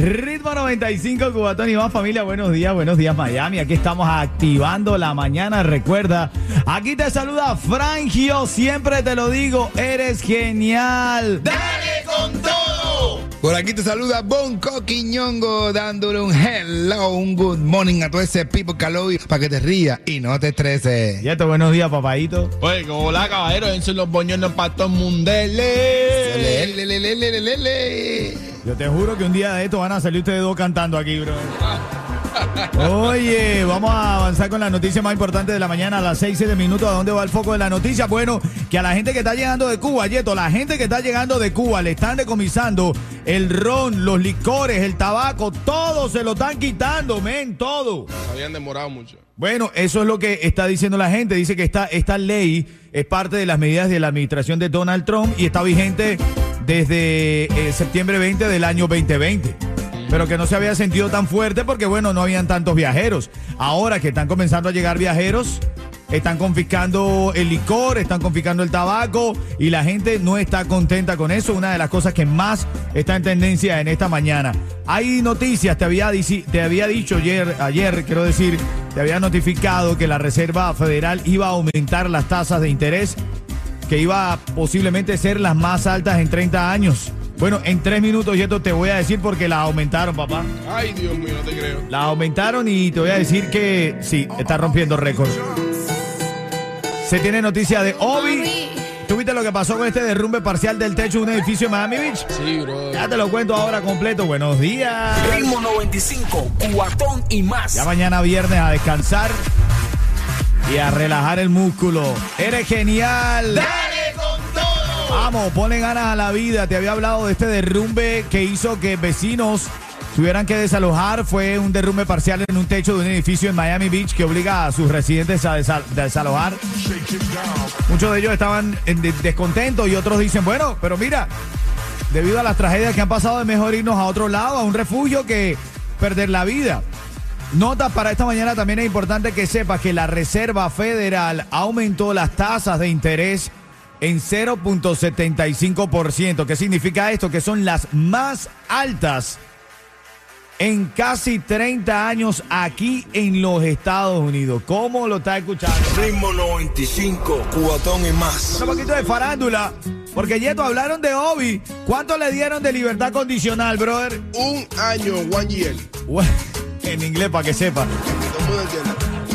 Ritmo 95, Cubatón y más familia, buenos días, buenos días Miami. Aquí estamos activando la mañana. Recuerda, aquí te saluda Frangio, siempre te lo digo, eres genial. ¡Dale con todo! Por aquí te saluda Bonco Quiñongo dándole un hello, un good morning a todo ese people que para que te rías y no te estreses. Y esto, buenos días, papadito. Oye, hola caballero, esos los boñones para todo el mundele. Le. Yo te juro que un día de esto van a salir ustedes dos cantando aquí, bro. Oye, vamos a avanzar con la noticia más importante de la mañana a las 6 de minutos. ¿A dónde va el foco de la noticia? Bueno, que a la gente que está llegando de Cuba, Yeto, la gente que está llegando de Cuba le están decomisando el ron, los licores, el tabaco, todo se lo están quitando, men, todo. Habían demorado mucho. Bueno, eso es lo que está diciendo la gente. Dice que esta, esta ley es parte de las medidas de la administración de Donald Trump y está vigente desde eh, septiembre 20 del año 2020. Pero que no se había sentido tan fuerte porque, bueno, no habían tantos viajeros. Ahora que están comenzando a llegar viajeros, están confiscando el licor, están confiscando el tabaco y la gente no está contenta con eso. Una de las cosas que más está en tendencia en esta mañana. Hay noticias, te había, te había dicho ayer, ayer, quiero decir, te había notificado que la Reserva Federal iba a aumentar las tasas de interés, que iba a posiblemente ser las más altas en 30 años. Bueno, en tres minutos, Yeto, te voy a decir porque las aumentaron, papá. Ay, Dios mío, no te creo. Las aumentaron y te voy a decir que sí, está rompiendo récords. Se tiene noticia de Obi. ¿Tú viste lo que pasó con este derrumbe parcial del techo de un edificio en Miami Beach? Sí, bro. Ya te lo cuento ahora completo. Buenos días. Ritmo 95, cuatón y más. Ya mañana viernes a descansar y a relajar el músculo. Eres genial. ¡Dale con todo! Vamos, ponle ganas a la vida. Te había hablado de este derrumbe que hizo que vecinos tuvieran que desalojar. Fue un derrumbe parcial en un techo de un edificio en Miami Beach que obliga a sus residentes a desa- desalojar. Muchos de ellos estaban en de- descontentos y otros dicen, bueno, pero mira, debido a las tragedias que han pasado es mejor irnos a otro lado, a un refugio que perder la vida. Notas para esta mañana también es importante que sepas que la Reserva Federal aumentó las tasas de interés en 0.75%. ¿Qué significa esto? Que son las más altas en casi 30 años aquí en los Estados Unidos. ¿Cómo lo está escuchando? Ritmo 95, cuatón y más. Un poquito de farándula. Porque Yeto hablaron de Obi. ¿Cuánto le dieron de libertad condicional, brother? Un año, one year. En inglés, para que sepa.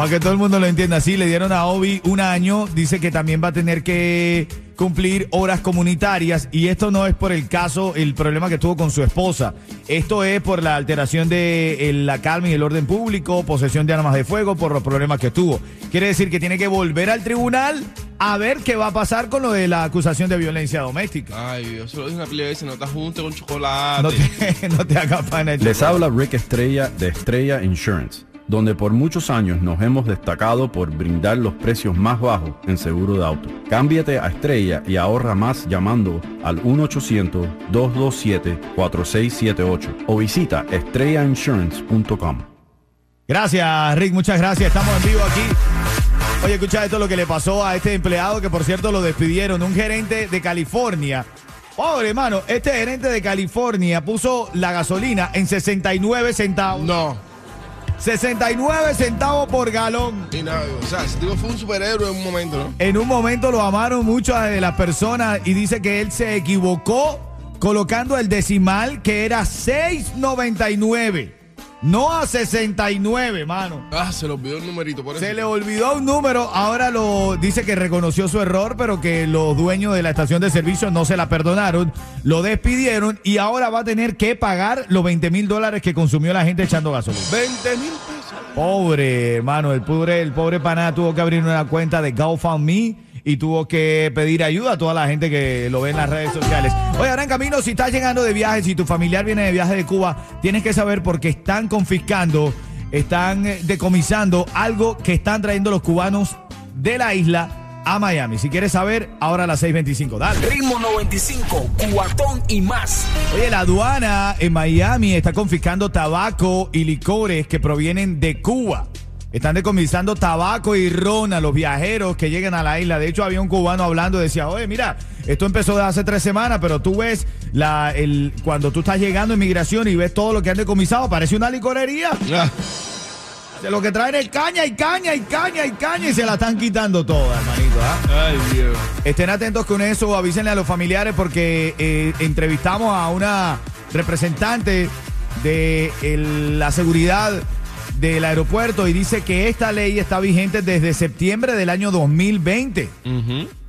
Para que todo el mundo lo entienda, sí, le dieron a Obi un año, dice que también va a tener que cumplir horas comunitarias y esto no es por el caso, el problema que tuvo con su esposa, esto es por la alteración de eh, la calma y el orden público, posesión de armas de fuego, por los problemas que tuvo. Quiere decir que tiene que volver al tribunal a ver qué va a pasar con lo de la acusación de violencia doméstica. Ay, Dios, se lo dije una pila de veces, no estás junto con chocolate. No te, no te hagas pana. Les habla Rick Estrella de Estrella Insurance, donde por muchos años nos hemos destacado por brindar los precios más bajos en seguro de auto. Cámbiate a Estrella y ahorra más llamando al 1-800-227-4678 o visita estrellainsurance.com. Gracias, Rick, muchas gracias. Estamos en vivo aquí. Oye, escucha esto lo que le pasó a este empleado que por cierto lo despidieron, un gerente de California. Pobre hermano, este gerente de California puso la gasolina en 69 centavos. No. 69 centavos por galón. Y nada, o sea, ese tipo fue un superhéroe en un momento, ¿no? En un momento lo amaron muchas de las personas y dice que él se equivocó colocando el decimal que era 6.99. No a 69, mano. Ah, se le olvidó el numerito, por eso. Se le olvidó un número, ahora lo dice que reconoció su error, pero que los dueños de la estación de servicio no se la perdonaron, lo despidieron y ahora va a tener que pagar los 20 mil dólares que consumió la gente echando gasolina. 20 mil pesos. Pobre hermano, el pobre, el pobre pana tuvo que abrir una cuenta de GoFundMe y tuvo que pedir ayuda a toda la gente que lo ve en las redes sociales. Oye, ahora en camino, si estás llegando de viaje, si tu familiar viene de viaje de Cuba, tienes que saber porque están confiscando, están eh, decomisando algo que están trayendo los cubanos de la isla a Miami. Si quieres saber, ahora a las 6.25. Dale. Ritmo 95, cuatón y más. Oye, la aduana en Miami está confiscando tabaco y licores que provienen de Cuba. Están decomisando tabaco y ron a los viajeros que llegan a la isla. De hecho, había un cubano hablando y decía, oye, mira, esto empezó de hace tres semanas, pero tú ves la, el, cuando tú estás llegando a inmigración y ves todo lo que han decomisado, parece una licorería. Ah, De lo que traen es caña y caña y caña y caña y se la están quitando toda, hermanito. ¿ah? Ay, Dios. Estén atentos con eso, avísenle a los familiares porque eh, entrevistamos a una representante de el- la seguridad del aeropuerto y dice que esta ley está vigente desde septiembre del año 2020.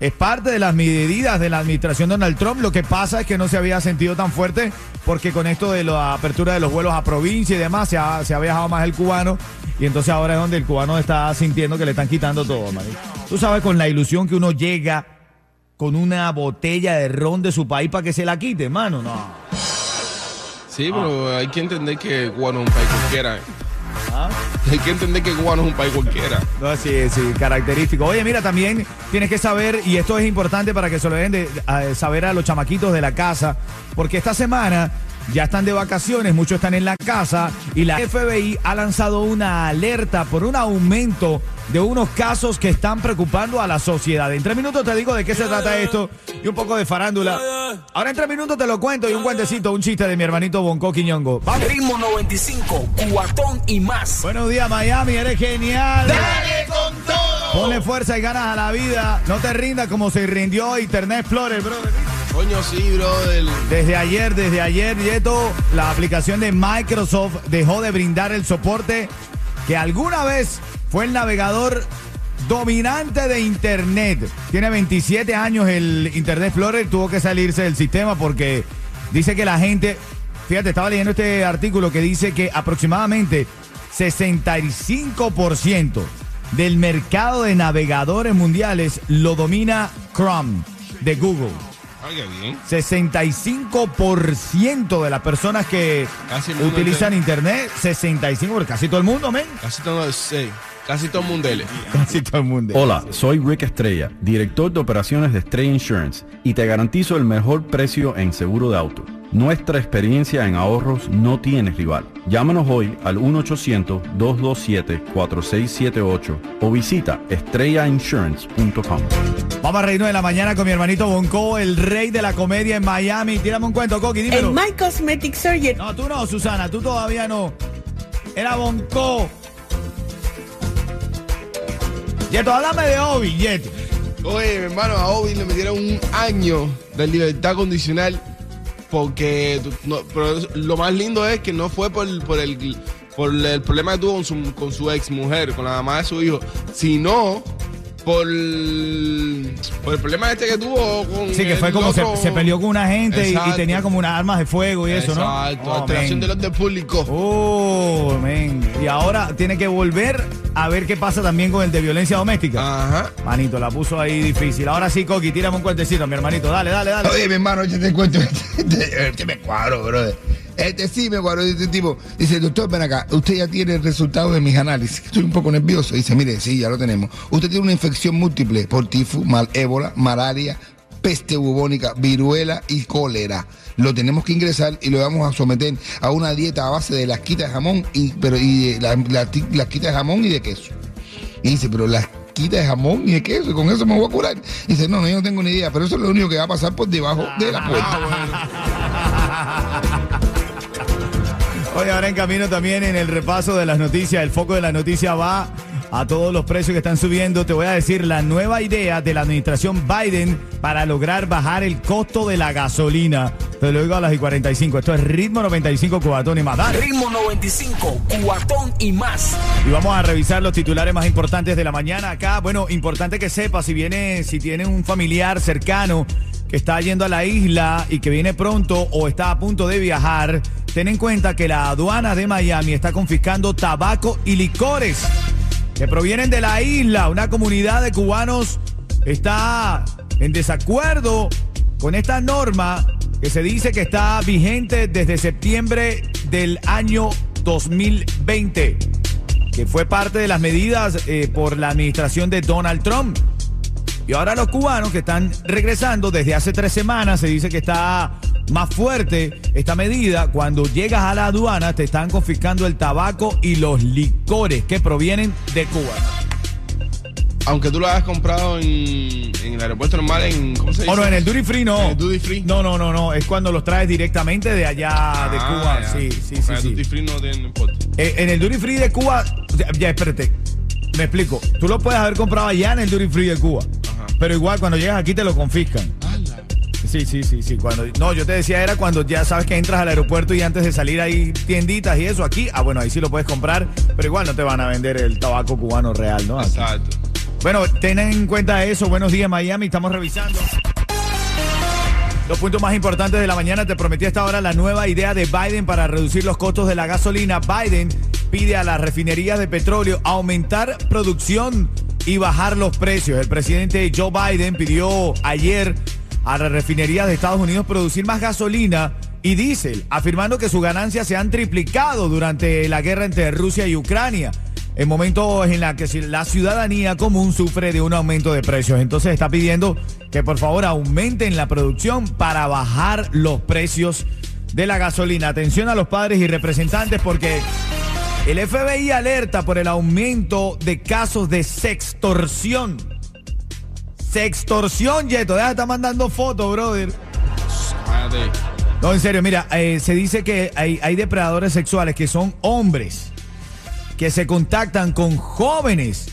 Es parte de las medidas de la administración Donald Trump. Lo que pasa es que no se había sentido tan fuerte porque con esto de la apertura de los vuelos a provincia y demás se ha, se ha viajado más el cubano y entonces ahora es donde el cubano está sintiendo que le están quitando todo, manito. Tú sabes, con la ilusión que uno llega con una botella de ron de su país para que se la quite, mano. No. Sí, pero hay que entender que Cuba no es un país cualquiera. Hay que entender que Cuba no es un país cualquiera. No, sí, sí, característico. Oye, mira, también tienes que saber, y esto es importante para que se lo den de, a- saber a los chamaquitos de la casa, porque esta semana ya están de vacaciones, muchos están en la casa, y la FBI ha lanzado una alerta por un aumento de unos casos que están preocupando a la sociedad. En tres minutos te digo de qué se trata esto y un poco de farándula. Ahora en tres minutos te lo cuento y un cuentecito, un chiste de mi hermanito Bonco Quiñongo. Vamos. Ritmo 95, cuatón y más. Buenos días, Miami, eres genial. ¡Dale con todo! Ponle fuerza y ganas a la vida. No te rindas como se rindió Internet Explorer, brother. Coño, sí, brother. Desde ayer, desde ayer, Yeto, la aplicación de Microsoft dejó de brindar el soporte que alguna vez fue el navegador dominante de Internet. Tiene 27 años el Internet Explorer, tuvo que salirse del sistema porque dice que la gente, fíjate, estaba leyendo este artículo que dice que aproximadamente 65% del mercado de navegadores mundiales lo domina Chrome de Google. Ay, qué bien. 65% de las personas que utilizan internet, 65, porque casi todo el mundo, men. Casi todo, sí, casi todo el mundo. Casi todo el mundo. Hola, soy Rick Estrella, director de operaciones de Estrella Insurance y te garantizo el mejor precio en seguro de auto. Nuestra experiencia en ahorros no tiene rival. Llámanos hoy al 1-800-227-4678 o visita estrellainsurance.com. Vamos a reírnos de la mañana con mi hermanito Bonco, el rey de la comedia en Miami. Tírame un cuento, Coqui, dímelo. En My Cosmetic Surgery. No, tú no, Susana, tú todavía no. Era Bonco. Yeto, háblame de Obi, Yeto. Oye, mi hermano, a Obi le metieron un año de libertad condicional porque no, pero lo más lindo es que no fue por, por el por el problema que tuvo con su, con su ex mujer, con la mamá de su hijo, sino por, por el problema este que tuvo con Sí, que fue como se, se peleó con una gente y- tenía como unas armas de fuego y eso, ¿no? Exacto, Oh, alteración del orden público. Oh, men. Y ahora tiene que volver a ver qué pasa también con el de violencia doméstica. Ajá. Manito, la puso ahí difícil. Ahora sí, Coqui, tírame un cuentecito, mi hermanito. Dale, dale, dale. Oye, mi hermano, yo te cuento. Este, este me cuadro, brother. Este sí me cuadro. Este tipo dice, doctor, ven acá. Usted ya tiene el resultado de mis análisis. Estoy un poco nervioso. Dice, mire, sí, ya lo tenemos. Usted tiene una infección múltiple por tifus, mal, ébola, malaria, peste bubónica, viruela y cólera. Lo tenemos que ingresar y lo vamos a someter a una dieta a base de lasquita de jamón y, pero, y de la, de jamón y de queso. Y dice, pero las quita de jamón y de queso, y con eso me voy a curar. Y dice, no, no, yo no tengo ni idea, pero eso es lo único que va a pasar por debajo de la puerta. Oye, ahora en camino también en el repaso de las noticias, el foco de la noticia va a todos los precios que están subiendo. Te voy a decir la nueva idea de la administración Biden para lograr bajar el costo de la gasolina. Te lo digo a las y 45. Esto es ritmo 95 cubatón y más. Dale. Ritmo 95, cuatón y más. Y vamos a revisar los titulares más importantes de la mañana acá. Bueno, importante que sepa si viene, si tiene un familiar cercano que está yendo a la isla y que viene pronto o está a punto de viajar, ten en cuenta que la aduana de Miami está confiscando tabaco y licores que provienen de la isla, una comunidad de cubanos está en desacuerdo con esta norma que se dice que está vigente desde septiembre del año 2020, que fue parte de las medidas eh, por la administración de Donald Trump. Y ahora los cubanos que están regresando desde hace tres semanas, se dice que está más fuerte esta medida. Cuando llegas a la aduana te están confiscando el tabaco y los licores que provienen de Cuba. Aunque tú lo hayas comprado en, en el aeropuerto normal, en. ¿Cómo se dice? O no, en el duty free no. En el duty free. No, no, no, no. Es cuando los traes directamente de allá, de Ah, Cuba. ya. Sí, sí, En sí. el sí. duty free no tiene importa. Eh, en el duty free de Cuba, ya, ya, espérate, me explico. Tú lo puedes haber comprado allá en el duty free de Cuba, Ajá. pero igual cuando llegas aquí te lo confiscan. Sí, sí, sí, sí. Cuando, no, yo te decía era cuando ya sabes que entras al aeropuerto y antes de salir hay tienditas y eso aquí. Ah, bueno, ahí sí lo puedes comprar, pero igual no te van a vender el tabaco cubano real, ¿no? Aquí. Exacto. Bueno, ten en cuenta eso. Buenos días, Miami. Estamos revisando. Los puntos más importantes de la mañana. Te prometí hasta ahora la nueva idea de Biden para reducir los costos de la gasolina. Biden pide a las refinerías de petróleo aumentar producción y bajar los precios. El presidente Joe Biden pidió ayer a las refinerías de Estados Unidos producir más gasolina y diésel, afirmando que sus ganancias se han triplicado durante la guerra entre Rusia y Ucrania en momentos en la que la ciudadanía común sufre de un aumento de precios. Entonces está pidiendo que por favor aumenten la producción para bajar los precios de la gasolina. Atención a los padres y representantes porque el FBI alerta por el aumento de casos de sextorsión. Sextorsión, Yeto. Deja de estar mandando fotos, brother. Cállate. No, en serio, mira, eh, se dice que hay, hay depredadores sexuales que son hombres que se contactan con jóvenes,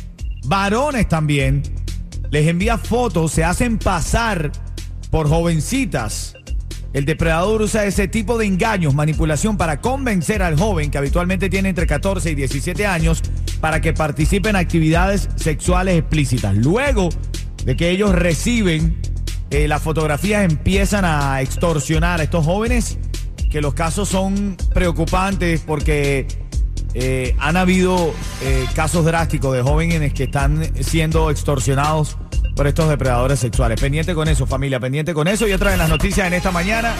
varones también, les envía fotos, se hacen pasar por jovencitas. El depredador usa ese tipo de engaños, manipulación para convencer al joven, que habitualmente tiene entre 14 y 17 años, para que participe en actividades sexuales explícitas. Luego de que ellos reciben eh, las fotografías, empiezan a extorsionar a estos jóvenes, que los casos son preocupantes porque eh, han habido eh, casos drásticos de jóvenes que están siendo extorsionados por estos depredadores sexuales. Pendiente con eso, familia, pendiente con eso. Y otra de las noticias en esta mañana.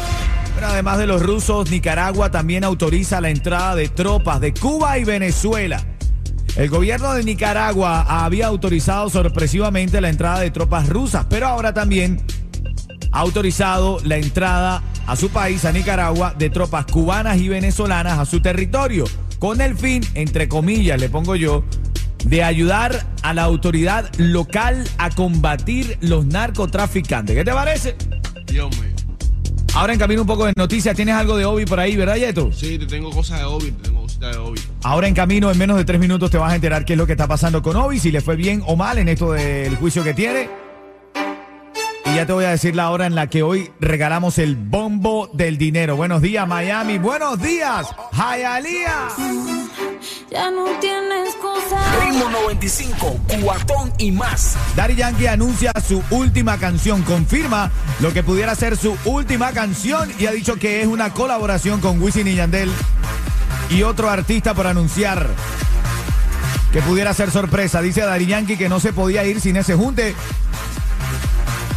Bueno, además de los rusos, Nicaragua también autoriza la entrada de tropas de Cuba y Venezuela. El gobierno de Nicaragua había autorizado sorpresivamente la entrada de tropas rusas, pero ahora también ha autorizado la entrada a su país, a Nicaragua, de tropas cubanas y venezolanas a su territorio, con el fin, entre comillas, le pongo yo, de ayudar a la autoridad local a combatir los narcotraficantes. ¿Qué te parece? Dios mío. Ahora en camino un poco de noticias. ¿Tienes algo de Obi por ahí, verdad, Yeto? Sí, te tengo cosas de Obi, te tengo cositas de Obi. Ahora en camino, en menos de tres minutos, te vas a enterar qué es lo que está pasando con Obi, si le fue bien o mal en esto del juicio que tiene. Y ya te voy a decir la hora en la que hoy regalamos el bombo del dinero. Buenos días, Miami. Buenos días, Hialeah. Ya no tienes excusa. Ritmo 95, cuatón y más. Daddy Yankee anuncia su última canción, confirma lo que pudiera ser su última canción y ha dicho que es una colaboración con Wisin y Yandel y otro artista por anunciar que pudiera ser sorpresa. Dice Daddy Yankee que no se podía ir sin ese junte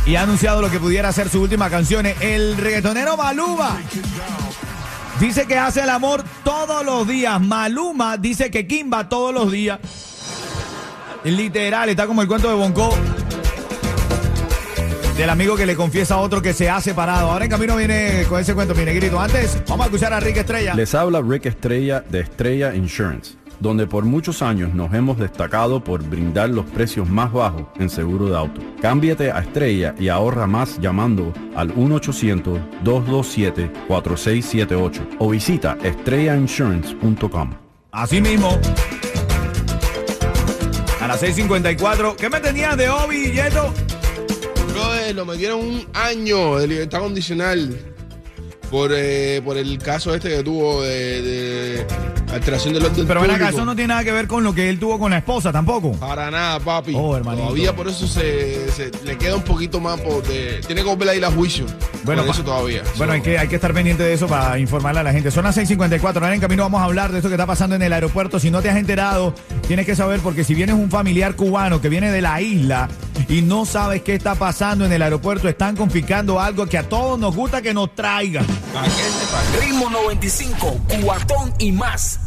y ha anunciado lo que pudiera ser su última canción. El reggaetonero Maluma dice que hace el amor todos los días. Maluma dice que Kimba todos los días. Literal, está como el cuento de Bonco. Del amigo que le confiesa a otro que se ha separado. Ahora en camino viene con ese cuento, mi negrito. Antes, vamos a escuchar a Rick Estrella. Les habla Rick Estrella de Estrella Insurance, donde por muchos años nos hemos destacado por brindar los precios más bajos en seguro de auto. Cámbiate a Estrella y ahorra más llamando al 1-800-227-4678 o visita estrellainsurance.com. Así mismo. A las 6.54. ¿Qué me tenías de Obi, Yeto? Lo metieron un año de libertad condicional por, eh, por el caso este que tuvo de, de alteración del orden Pero público. eso no tiene nada que ver con lo que él tuvo con la esposa tampoco. Para nada, papi. Oh, hermanito. Todavía por eso se, se- le queda un poquito más por de- tiene que volver a ir a juicio. Bueno, Bueno, pa- eso todavía. Bueno, hay que, hay que estar pendiente de eso para informarle a la gente. Son las 6:54. Ahora en camino vamos a hablar de esto que está pasando en el aeropuerto. Si no te has enterado, tienes que saber porque si vienes un familiar cubano que viene de la isla y no sabes qué está pasando en el aeropuerto, están confiscando algo que a todos nos gusta que nos traigan. Ritmo 95, cuatón y más.